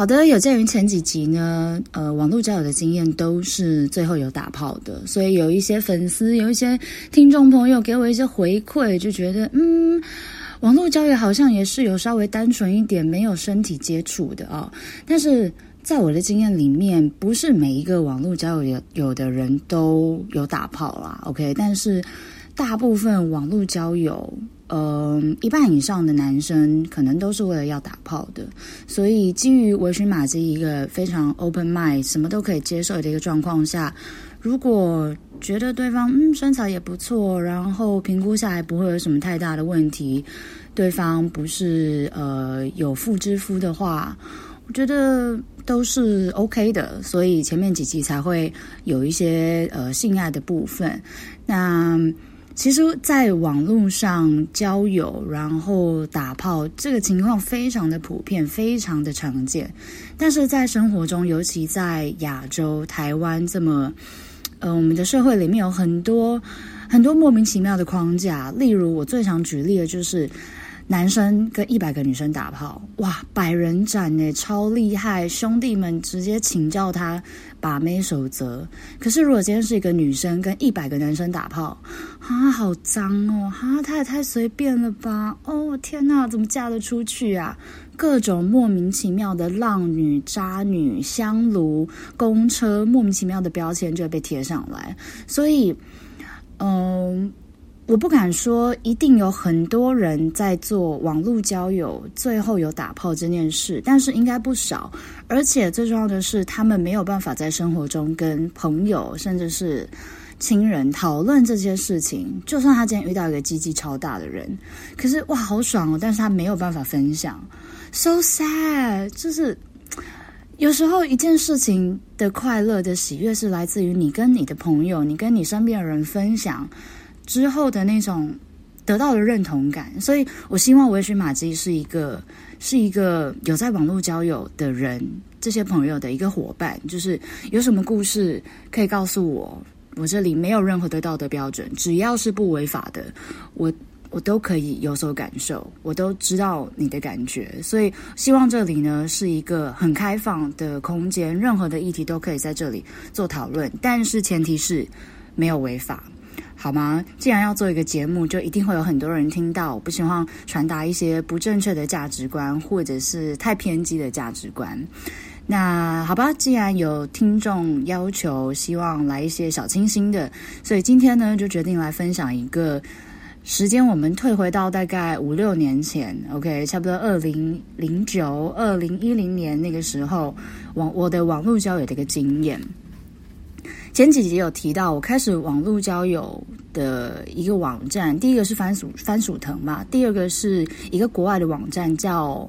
好的，有鉴于前几集呢，呃，网络交友的经验都是最后有打炮的，所以有一些粉丝，有一些听众朋友给我一些回馈，就觉得，嗯，网络交友好像也是有稍微单纯一点，没有身体接触的、哦。但是在我的经验里面，不是每一个网络交友有有的人都有打炮啦，OK？但是大部分网络交友。呃，一半以上的男生可能都是为了要打炮的，所以基于微醺玛姬一个非常 open mind，什么都可以接受的一个状况下，如果觉得对方嗯身材也不错，然后评估下来不会有什么太大的问题，对方不是呃有妇之夫的话，我觉得都是 OK 的，所以前面几集才会有一些呃性爱的部分，那。其实，在网络上交友，然后打炮，这个情况非常的普遍，非常的常见。但是在生活中，尤其在亚洲、台湾这么，呃，我们的社会里面有很多很多莫名其妙的框架。例如，我最常举例的就是。男生跟一百个女生打炮，哇，百人斩诶，超厉害！兄弟们直接请教他把妹守则。可是如果今天是一个女生跟一百个男生打炮，啊，好脏哦，啊，他也太随便了吧！哦，天哪，怎么嫁得出去啊？各种莫名其妙的浪女、渣女、香炉、公车，莫名其妙的标签就会被贴上来。所以，嗯。我不敢说一定有很多人在做网络交友，最后有打炮这件事，但是应该不少。而且最重要的是，他们没有办法在生活中跟朋友甚至是亲人讨论这些事情。就算他今天遇到一个鸡鸡超大的人，可是哇，好爽哦！但是他没有办法分享，so sad。就是有时候一件事情的快乐的喜悦是来自于你跟你的朋友，你跟你身边的人分享。之后的那种得到的认同感，所以我希望微醺玛姬是一个是一个有在网络交友的人，这些朋友的一个伙伴，就是有什么故事可以告诉我，我这里没有任何的道德标准，只要是不违法的，我我都可以有所感受，我都知道你的感觉，所以希望这里呢是一个很开放的空间，任何的议题都可以在这里做讨论，但是前提是没有违法。好吗？既然要做一个节目，就一定会有很多人听到。我不希望传达一些不正确的价值观，或者是太偏激的价值观。那好吧，既然有听众要求，希望来一些小清新的，所以今天呢，就决定来分享一个时间，我们退回到大概五六年前，OK，差不多二零零九、二零一零年那个时候，网我的网络交友的一个经验。前几集有提到，我开始网络交友的一个网站，第一个是番薯番薯藤嘛，第二个是一个国外的网站叫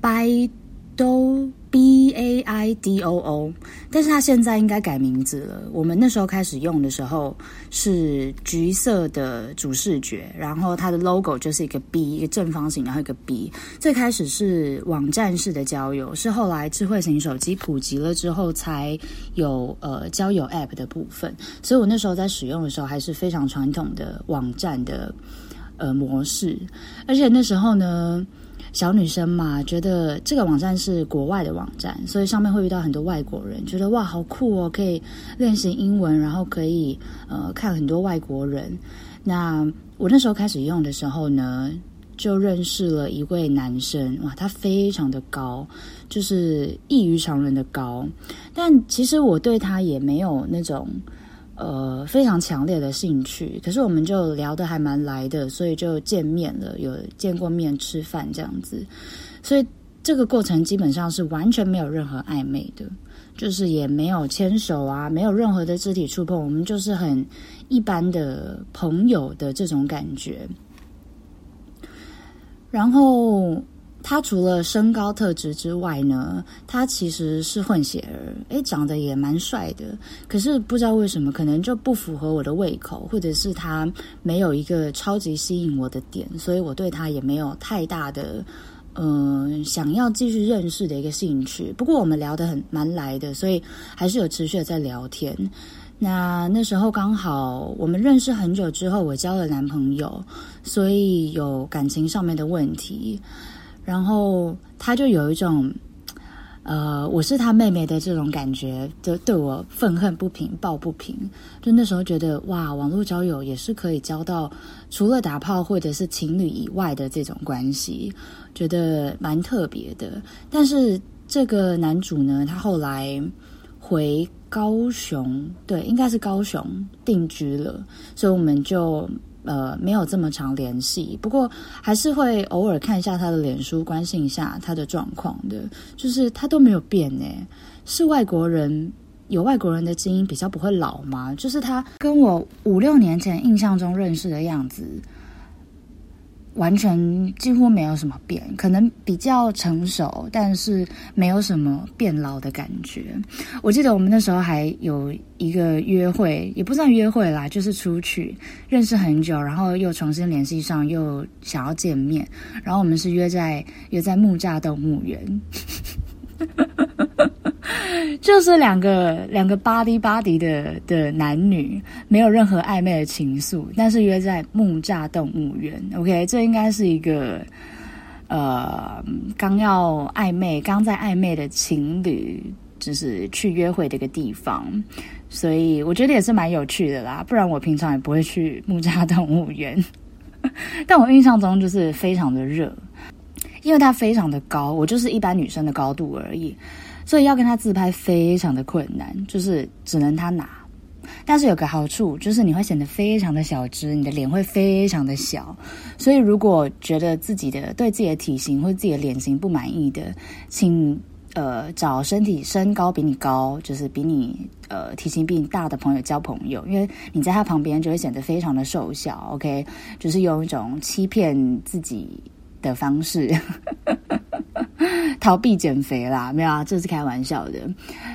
Baidu。B A I D O O，但是它现在应该改名字了。我们那时候开始用的时候是橘色的主视觉，然后它的 logo 就是一个 B，一个正方形，然后一个 B。最开始是网站式的交友，是后来智慧型手机普及了之后才有呃交友 App 的部分。所以我那时候在使用的时候还是非常传统的网站的呃模式，而且那时候呢。小女生嘛，觉得这个网站是国外的网站，所以上面会遇到很多外国人，觉得哇，好酷哦，可以练习英文，然后可以呃看很多外国人。那我那时候开始用的时候呢，就认识了一位男生，哇，他非常的高，就是异于常人的高，但其实我对他也没有那种。呃，非常强烈的兴趣，可是我们就聊得还蛮来的，所以就见面了，有见过面吃饭这样子，所以这个过程基本上是完全没有任何暧昧的，就是也没有牵手啊，没有任何的肢体触碰，我们就是很一般的朋友的这种感觉，然后。他除了身高特质之外呢，他其实是混血儿，诶，长得也蛮帅的。可是不知道为什么，可能就不符合我的胃口，或者是他没有一个超级吸引我的点，所以我对他也没有太大的，嗯、呃，想要继续认识的一个兴趣。不过我们聊得很蛮来的，所以还是有持续的在聊天。那那时候刚好我们认识很久之后，我交了男朋友，所以有感情上面的问题。然后他就有一种呃，我是他妹妹的这种感觉，就对我愤恨不平、抱不平。就那时候觉得，哇，网络交友也是可以交到除了打炮或者是情侣以外的这种关系，觉得蛮特别的。但是这个男主呢，他后来回高雄，对，应该是高雄定居了，所以我们就。呃，没有这么常联系，不过还是会偶尔看一下他的脸书，关心一下他的状况的。就是他都没有变呢，是外国人，有外国人的基因比较不会老吗？就是他跟我五六年前印象中认识的样子。完全几乎没有什么变，可能比较成熟，但是没有什么变老的感觉。我记得我们那时候还有一个约会，也不算约会啦，就是出去认识很久，然后又重新联系上，又想要见面，然后我们是约在约在木栅动物园。就是两个两个巴迪巴迪的的男女，没有任何暧昧的情愫，但是约在木栅动物园。OK，这应该是一个呃刚要暧昧、刚在暧昧的情侣，就是去约会的一个地方，所以我觉得也是蛮有趣的啦。不然我平常也不会去木栅动物园。但我印象中就是非常的热，因为它非常的高，我就是一般女生的高度而已。所以要跟他自拍非常的困难，就是只能他拿。但是有个好处，就是你会显得非常的小只，你的脸会非常的小。所以如果觉得自己的对自己的体型或自己的脸型不满意的，请呃找身体身高比你高，就是比你呃体型比你大的朋友交朋友，因为你在他旁边就会显得非常的瘦小。OK，就是用一种欺骗自己的方式。逃避减肥啦，没有啊，这是开玩笑的。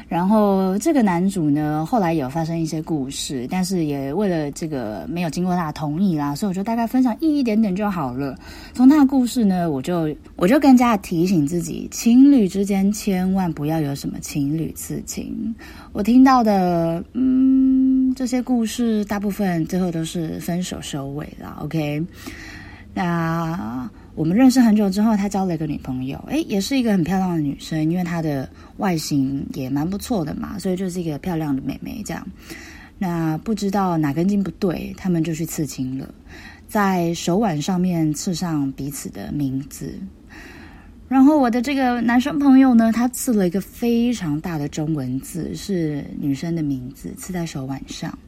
然后这个男主呢，后来有发生一些故事，但是也为了这个没有经过他的同意啦，所以我就大概分享一,一点点就好了。从他的故事呢，我就我就更加提醒自己，情侣之间千万不要有什么情侣刺青。我听到的，嗯，这些故事大部分最后都是分手收尾啦。OK，那。我们认识很久之后，他交了一个女朋友，诶，也是一个很漂亮的女生，因为她的外形也蛮不错的嘛，所以就是一个漂亮的妹妹这样。那不知道哪根筋不对，他们就去刺青了，在手腕上面刺上彼此的名字。然后我的这个男生朋友呢，他刺了一个非常大的中文字，是女生的名字，刺在手腕上。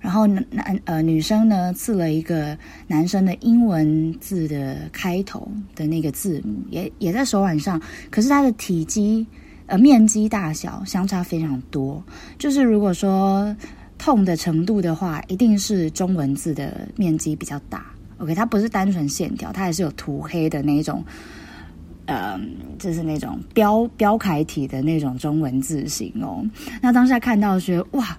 然后男呃女生呢刺了一个男生的英文字的开头的那个字母，也也在手腕上。可是它的体积呃面积大小相差非常多，就是如果说痛的程度的话，一定是中文字的面积比较大。OK，它不是单纯线条，它还是有涂黑的那种，呃，就是那种标标楷体的那种中文字型哦。那当下看到觉得哇。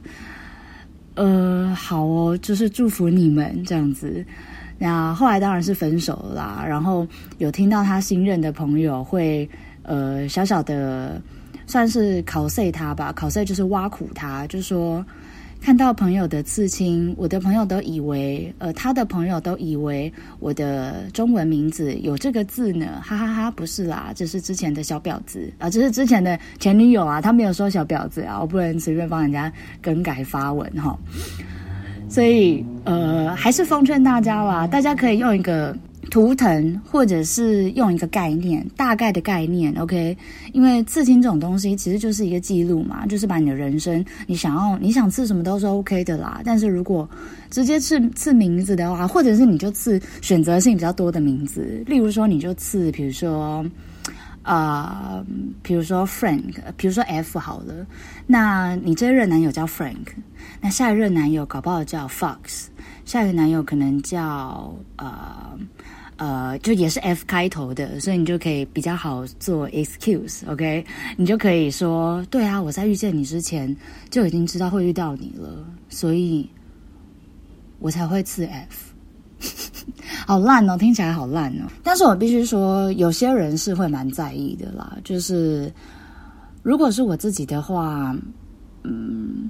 呃，好哦，就是祝福你们这样子。那后来当然是分手啦。然后有听到他新任的朋友会呃小小的算是考碎他吧，考碎就是挖苦他，就说。看到朋友的刺青，我的朋友都以为，呃，他的朋友都以为我的中文名字有这个字呢，哈哈哈，不是啦，这是之前的小婊子啊，这是之前的前女友啊，他没有说小婊子啊，我不能随便帮人家更改发文哈，所以呃，还是奉劝大家啦，大家可以用一个。图腾，或者是用一个概念，大概的概念，OK？因为刺青这种东西其实就是一个记录嘛，就是把你的人生，你想要你想刺什么都是 OK 的啦。但是如果直接刺刺名字的话，或者是你就刺选择性比较多的名字，例如说你就刺，比如说啊、呃，比如说 Frank，比如说 F 好了，那你这一任男友叫 Frank，那下一任男友搞不好叫 Fox，下一个男友可能叫呃。呃，就也是 F 开头的，所以你就可以比较好做 excuse，OK？你就可以说，对啊，我在遇见你之前就已经知道会遇到你了，所以我才会刺 F。好烂哦，听起来好烂哦。但是我必须说，有些人是会蛮在意的啦。就是如果是我自己的话，嗯，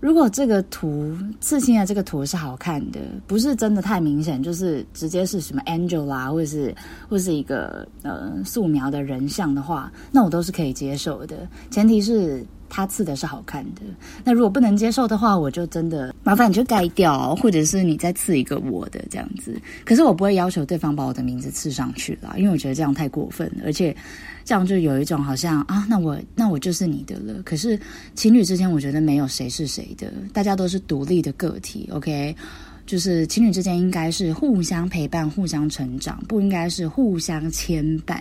如果这个图刺青的这个图是好看的，不是真的太明显，就是直接是什么 angel 啦，或者是或是一个呃素描的人像的话，那我都是可以接受的。前提是他刺的是好看的。那如果不能接受的话，我就真的麻烦你就盖掉，或者是你再刺一个我的这样子。可是我不会要求对方把我的名字刺上去啦，因为我觉得这样太过分了，而且。这样就有一种好像啊，那我那我就是你的了。可是情侣之间，我觉得没有谁是谁的，大家都是独立的个体。OK，就是情侣之间应该是互相陪伴、互相成长，不应该是互相牵绊。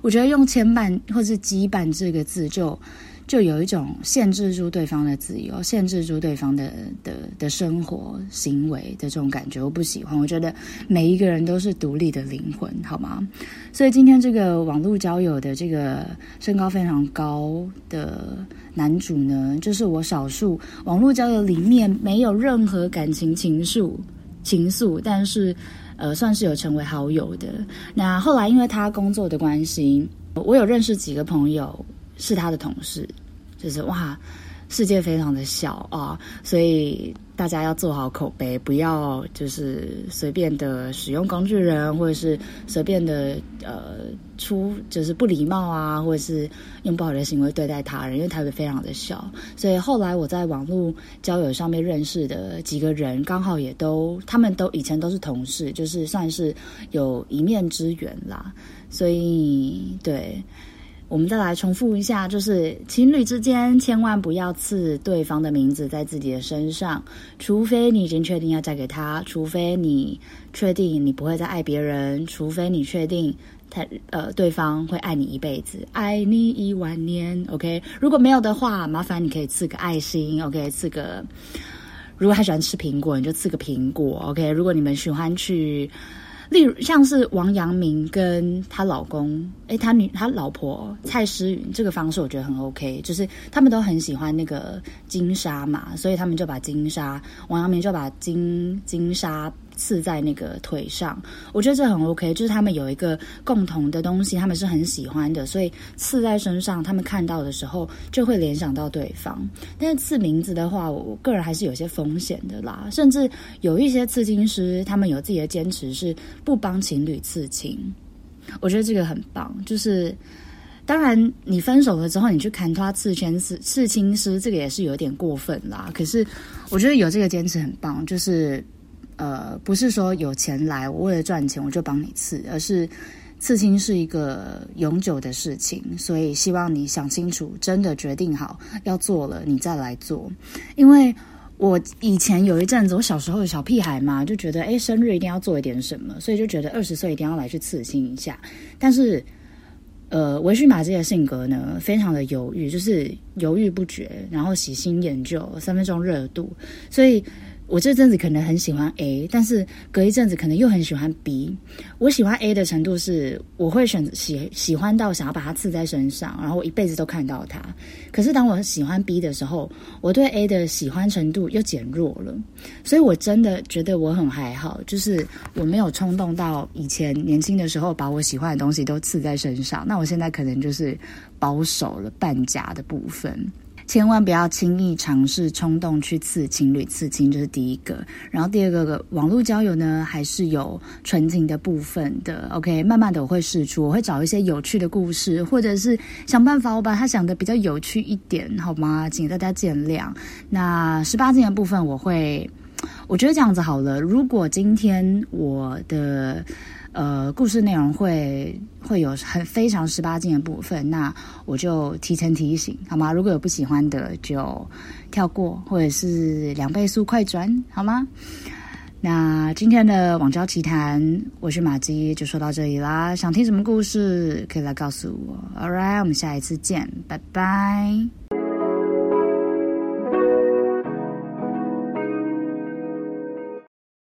我觉得用牵绊或是羁绊这个字就。就有一种限制住对方的自由，限制住对方的的的生活行为的这种感觉，我不喜欢。我觉得每一个人都是独立的灵魂，好吗？所以今天这个网络交友的这个身高非常高的男主呢，就是我少数网络交友里面没有任何感情情愫情愫，但是呃算是有成为好友的。那后来因为他工作的关系，我有认识几个朋友。是他的同事，就是哇，世界非常的小啊，所以大家要做好口碑，不要就是随便的使用工具人，或者是随便的呃出就是不礼貌啊，或者是用不好的行为对待他人，因为台北非常的小，所以后来我在网络交友上面认识的几个人，刚好也都他们都以前都是同事，就是算是有一面之缘啦，所以对。我们再来重复一下，就是情侣之间千万不要刺对方的名字在自己的身上，除非你已经确定要嫁给他，除非你确定你不会再爱别人，除非你确定他呃对方会爱你一辈子，爱你一万年。OK，如果没有的话，麻烦你可以刺个爱心。OK，刺个。如果他喜欢吃苹果，你就刺个苹果。OK，如果你们喜欢去。例如像是王阳明跟她老公，诶，他女他老婆蔡诗芸这个方式，我觉得很 OK，就是他们都很喜欢那个金沙嘛，所以他们就把金沙，王阳明就把金金沙。刺在那个腿上，我觉得这很 OK，就是他们有一个共同的东西，他们是很喜欢的，所以刺在身上，他们看到的时候就会联想到对方。但是刺名字的话，我个人还是有些风险的啦，甚至有一些刺青师，他们有自己的坚持，是不帮情侣刺青。我觉得这个很棒，就是当然你分手了之后，你去砍他刺青师，刺青师这个也是有点过分啦。可是我觉得有这个坚持很棒，就是。呃，不是说有钱来，我为了赚钱我就帮你刺，而是刺青是一个永久的事情，所以希望你想清楚，真的决定好要做了，你再来做。因为我以前有一阵子，我小时候的小屁孩嘛，就觉得诶，生日一定要做一点什么，所以就觉得二十岁一定要来去刺青一下。但是，呃，微醺玛姬的性格呢，非常的犹豫，就是犹豫不决，然后喜新厌旧，三分钟热度，所以。我这阵子可能很喜欢 A，但是隔一阵子可能又很喜欢 B。我喜欢 A 的程度是，我会选喜喜欢到想要把它刺在身上，然后我一辈子都看到它。可是当我喜欢 B 的时候，我对 A 的喜欢程度又减弱了。所以我真的觉得我很还好，就是我没有冲动到以前年轻的时候把我喜欢的东西都刺在身上。那我现在可能就是保守了半甲的部分。千万不要轻易尝试冲动去刺情侣刺青，这是第一个。然后第二个网络交友呢，还是有纯情的部分的。OK，慢慢的我会试出，我会找一些有趣的故事，或者是想办法我把它想得比较有趣一点，好吗？请大家见谅。那十八禁的部分，我会，我觉得这样子好了。如果今天我的。呃，故事内容会会有很非常十八禁的部分，那我就提前提醒，好吗？如果有不喜欢的，就跳过，或者是两倍速快转，好吗？那今天的网交奇谈，我是玛姬，就说到这里啦。想听什么故事，可以来告诉我。All right，我们下一次见，拜拜。